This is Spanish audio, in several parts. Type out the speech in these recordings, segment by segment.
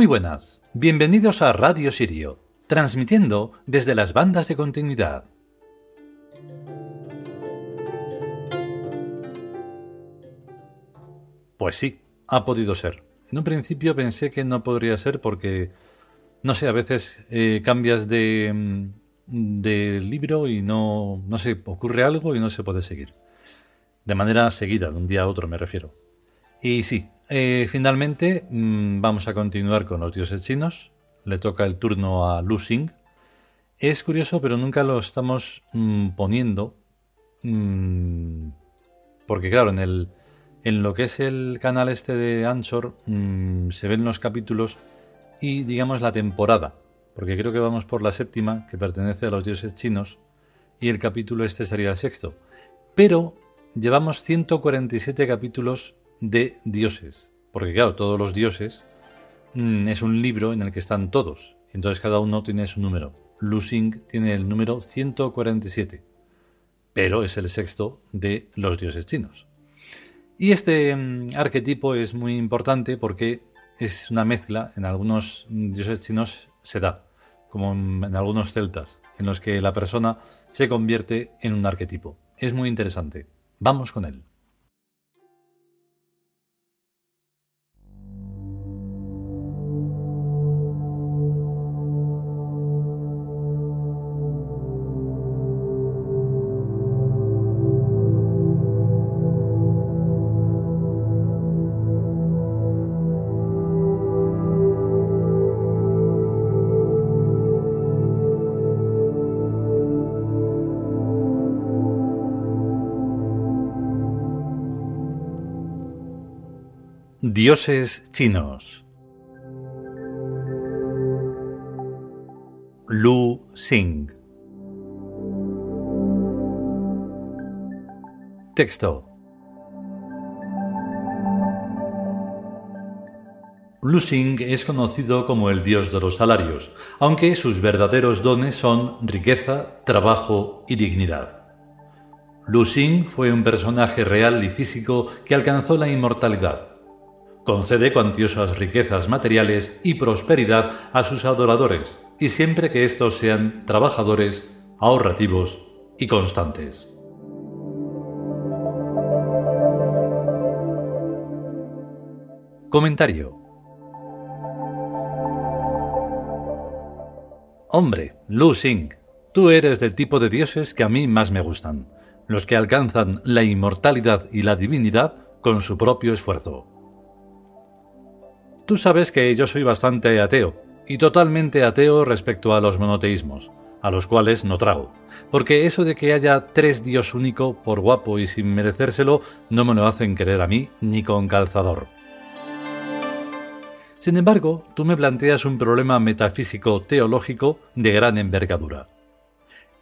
Muy buenas, bienvenidos a Radio Sirio, transmitiendo desde las bandas de continuidad. Pues sí, ha podido ser. En un principio pensé que no podría ser porque, no sé, a veces eh, cambias de, mm, de libro y no, no sé, ocurre algo y no se puede seguir. De manera seguida, de un día a otro me refiero. Y sí, eh, finalmente mm, vamos a continuar con los dioses chinos. Le toca el turno a Lu Xing. Es curioso, pero nunca lo estamos mm, poniendo. Mm, porque claro, en, el, en lo que es el canal este de Anchor se ven los capítulos y digamos la temporada. Porque creo que vamos por la séptima, que pertenece a los dioses chinos, y el capítulo este sería el sexto. Pero llevamos 147 capítulos de dioses. Porque claro, todos los dioses mm, es un libro en el que están todos. Entonces cada uno tiene su número. Lusing tiene el número 147. Pero es el sexto de los dioses chinos. Y este mm, arquetipo es muy importante porque es una mezcla, en algunos dioses chinos se da, como en algunos celtas, en los que la persona se convierte en un arquetipo. Es muy interesante. Vamos con él. Dioses chinos. Lu Xing. Texto. Lu Xing es conocido como el dios de los salarios, aunque sus verdaderos dones son riqueza, trabajo y dignidad. Lu Xing fue un personaje real y físico que alcanzó la inmortalidad concede cuantiosas riquezas materiales y prosperidad a sus adoradores, y siempre que éstos sean trabajadores, ahorrativos y constantes. Comentario Hombre, Lu Xing, tú eres del tipo de dioses que a mí más me gustan, los que alcanzan la inmortalidad y la divinidad con su propio esfuerzo. Tú sabes que yo soy bastante ateo, y totalmente ateo respecto a los monoteísmos, a los cuales no trago, porque eso de que haya tres dios único, por guapo y sin merecérselo, no me lo hacen querer a mí ni con calzador. Sin embargo, tú me planteas un problema metafísico teológico de gran envergadura.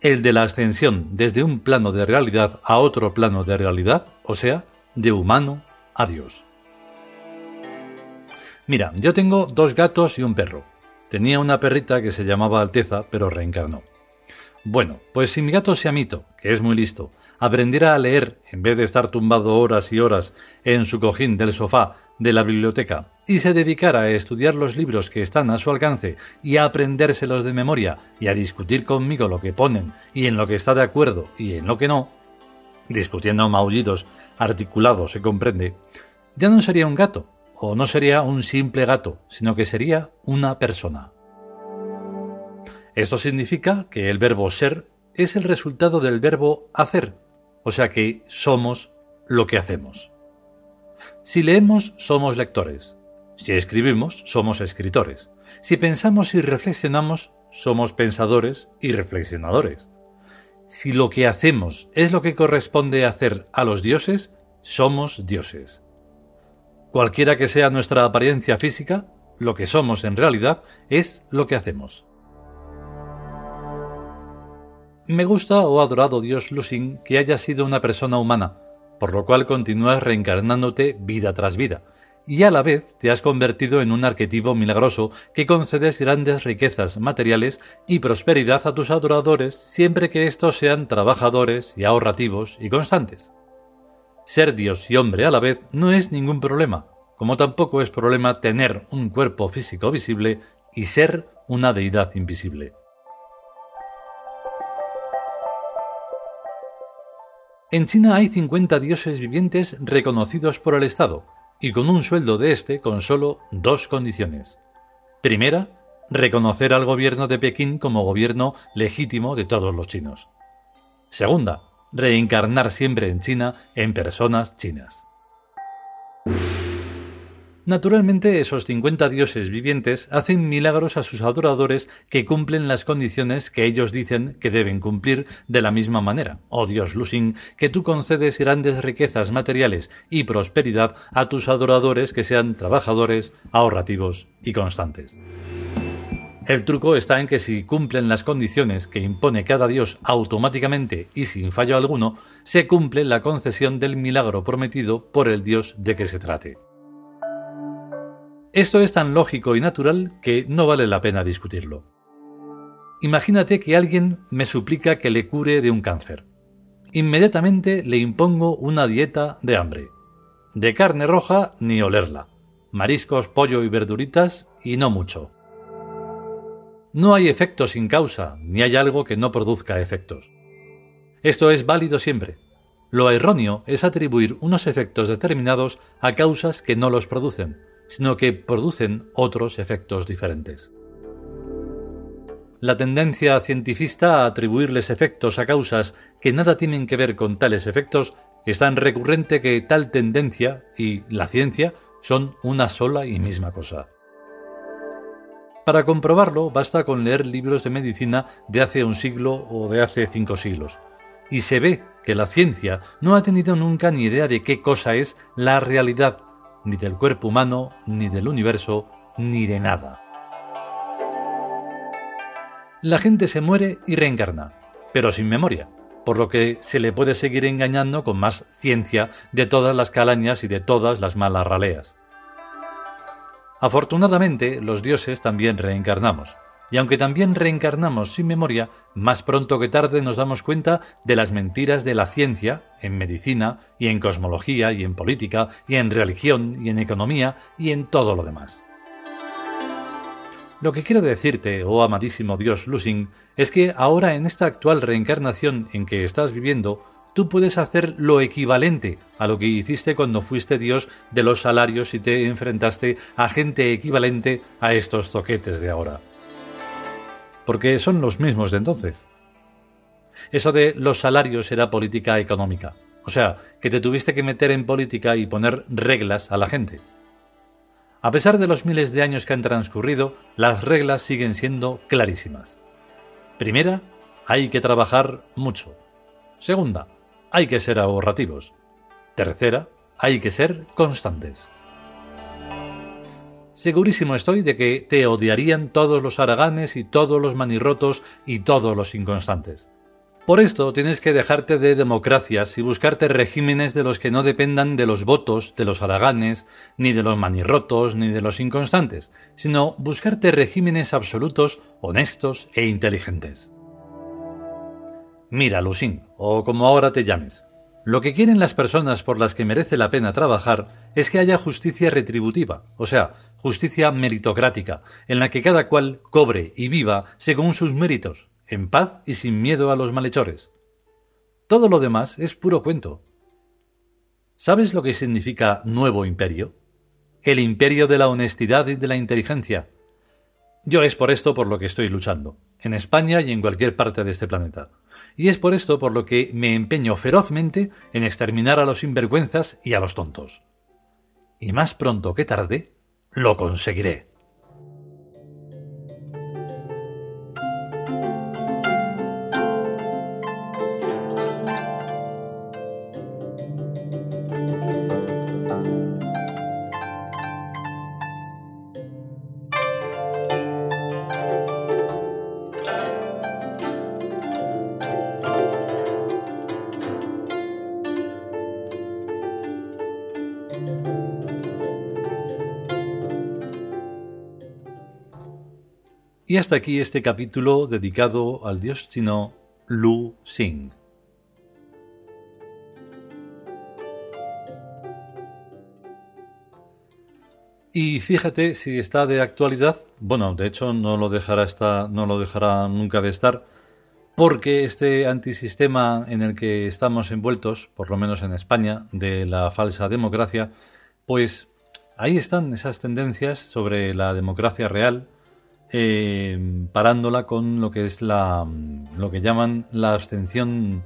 El de la ascensión desde un plano de realidad a otro plano de realidad, o sea, de humano a Dios. Mira, yo tengo dos gatos y un perro. Tenía una perrita que se llamaba Alteza, pero reencarnó. Bueno, pues si mi gato Siamito, que es muy listo, aprendiera a leer en vez de estar tumbado horas y horas en su cojín del sofá de la biblioteca y se dedicara a estudiar los libros que están a su alcance y a aprendérselos de memoria y a discutir conmigo lo que ponen y en lo que está de acuerdo y en lo que no, discutiendo maullidos articulados, se comprende, ya no sería un gato, o no sería un simple gato, sino que sería una persona. Esto significa que el verbo ser es el resultado del verbo hacer, o sea que somos lo que hacemos. Si leemos, somos lectores. Si escribimos, somos escritores. Si pensamos y reflexionamos, somos pensadores y reflexionadores. Si lo que hacemos es lo que corresponde hacer a los dioses, somos dioses. Cualquiera que sea nuestra apariencia física, lo que somos en realidad es lo que hacemos. Me gusta, oh adorado Dios Lusin, que hayas sido una persona humana, por lo cual continúas reencarnándote vida tras vida, y a la vez te has convertido en un arquetipo milagroso que concedes grandes riquezas materiales y prosperidad a tus adoradores siempre que estos sean trabajadores y ahorrativos y constantes. Ser Dios y hombre a la vez no es ningún problema, como tampoco es problema tener un cuerpo físico visible y ser una deidad invisible. En China hay 50 dioses vivientes reconocidos por el Estado, y con un sueldo de este con solo dos condiciones. Primera, reconocer al gobierno de Pekín como gobierno legítimo de todos los chinos. Segunda, reencarnar siempre en China en personas chinas. Naturalmente, esos 50 dioses vivientes hacen milagros a sus adoradores que cumplen las condiciones que ellos dicen que deben cumplir de la misma manera. Oh Dios Lusin, que tú concedes grandes riquezas materiales y prosperidad a tus adoradores que sean trabajadores, ahorrativos y constantes. El truco está en que si cumplen las condiciones que impone cada dios automáticamente y sin fallo alguno, se cumple la concesión del milagro prometido por el dios de que se trate. Esto es tan lógico y natural que no vale la pena discutirlo. Imagínate que alguien me suplica que le cure de un cáncer. Inmediatamente le impongo una dieta de hambre. De carne roja ni olerla. Mariscos, pollo y verduritas y no mucho. No hay efecto sin causa, ni hay algo que no produzca efectos. Esto es válido siempre. Lo erróneo es atribuir unos efectos determinados a causas que no los producen, sino que producen otros efectos diferentes. La tendencia cientifista a atribuirles efectos a causas que nada tienen que ver con tales efectos es tan recurrente que tal tendencia y la ciencia son una sola y misma cosa. Para comprobarlo basta con leer libros de medicina de hace un siglo o de hace cinco siglos, y se ve que la ciencia no ha tenido nunca ni idea de qué cosa es la realidad ni del cuerpo humano, ni del universo, ni de nada. La gente se muere y reencarna, pero sin memoria, por lo que se le puede seguir engañando con más ciencia de todas las calañas y de todas las malas raleas. Afortunadamente, los dioses también reencarnamos, y aunque también reencarnamos sin memoria, más pronto que tarde nos damos cuenta de las mentiras de la ciencia, en medicina, y en cosmología, y en política, y en religión, y en economía, y en todo lo demás. Lo que quiero decirte, oh amadísimo Dios Lusing, es que ahora en esta actual reencarnación en que estás viviendo, tú puedes hacer lo equivalente a lo que hiciste cuando fuiste Dios de los salarios y te enfrentaste a gente equivalente a estos zoquetes de ahora porque son los mismos de entonces. Eso de los salarios era política económica, o sea, que te tuviste que meter en política y poner reglas a la gente. A pesar de los miles de años que han transcurrido, las reglas siguen siendo clarísimas. Primera, hay que trabajar mucho. Segunda, hay que ser ahorrativos. Tercera, hay que ser constantes. Segurísimo estoy de que te odiarían todos los araganes y todos los manirrotos y todos los inconstantes. Por esto tienes que dejarte de democracias y buscarte regímenes de los que no dependan de los votos de los araganes, ni de los manirrotos, ni de los inconstantes, sino buscarte regímenes absolutos, honestos e inteligentes. Mira, Lucín, o como ahora te llames, lo que quieren las personas por las que merece la pena trabajar es que haya justicia retributiva, o sea, justicia meritocrática, en la que cada cual cobre y viva según sus méritos, en paz y sin miedo a los malhechores. Todo lo demás es puro cuento. ¿Sabes lo que significa nuevo imperio? El imperio de la honestidad y de la inteligencia. Yo es por esto por lo que estoy luchando, en España y en cualquier parte de este planeta y es por esto por lo que me empeño ferozmente en exterminar a los sinvergüenzas y a los tontos. Y más pronto que tarde, lo conseguiré. Y hasta aquí este capítulo dedicado al dios chino Lu Xing. Y fíjate si está de actualidad. Bueno, de hecho no lo dejará no lo dejará nunca de estar, porque este antisistema en el que estamos envueltos, por lo menos en España, de la falsa democracia, pues ahí están esas tendencias sobre la democracia real, eh, parándola con lo que es la lo que llaman la abstención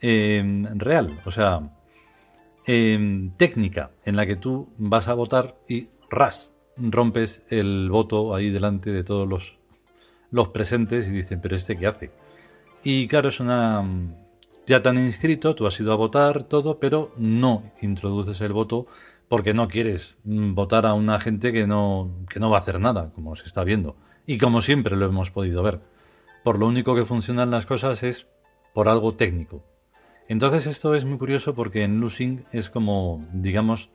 eh, real, o sea, eh, técnica, en la que tú vas a votar y ras, rompes el voto ahí delante de todos los, los presentes y dicen, pero este qué hace. Y claro, es una... Ya te han inscrito, tú has ido a votar, todo, pero no introduces el voto porque no quieres votar a una gente que no, que no va a hacer nada, como se está viendo. Y como siempre lo hemos podido ver. Por lo único que funcionan las cosas es por algo técnico. Entonces esto es muy curioso porque en Losing es como, digamos,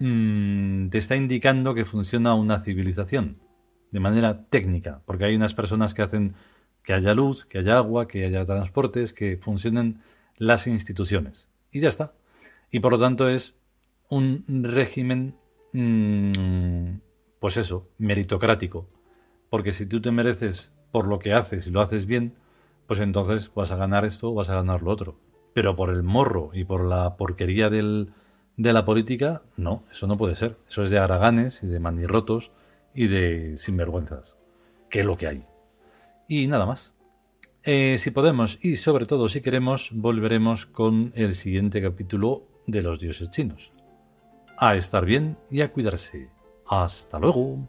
Mm, te está indicando que funciona una civilización de manera técnica, porque hay unas personas que hacen que haya luz, que haya agua, que haya transportes, que funcionen las instituciones. Y ya está. Y por lo tanto es un régimen, mm, pues eso, meritocrático. Porque si tú te mereces por lo que haces y lo haces bien, pues entonces vas a ganar esto o vas a ganar lo otro. Pero por el morro y por la porquería del, de la política, no, eso no puede ser. Eso es de haraganes y de manirrotos y de sinvergüenzas, que es lo que hay. Y nada más. Eh, si podemos y sobre todo si queremos, volveremos con el siguiente capítulo de los dioses chinos. A estar bien y a cuidarse. Hasta luego.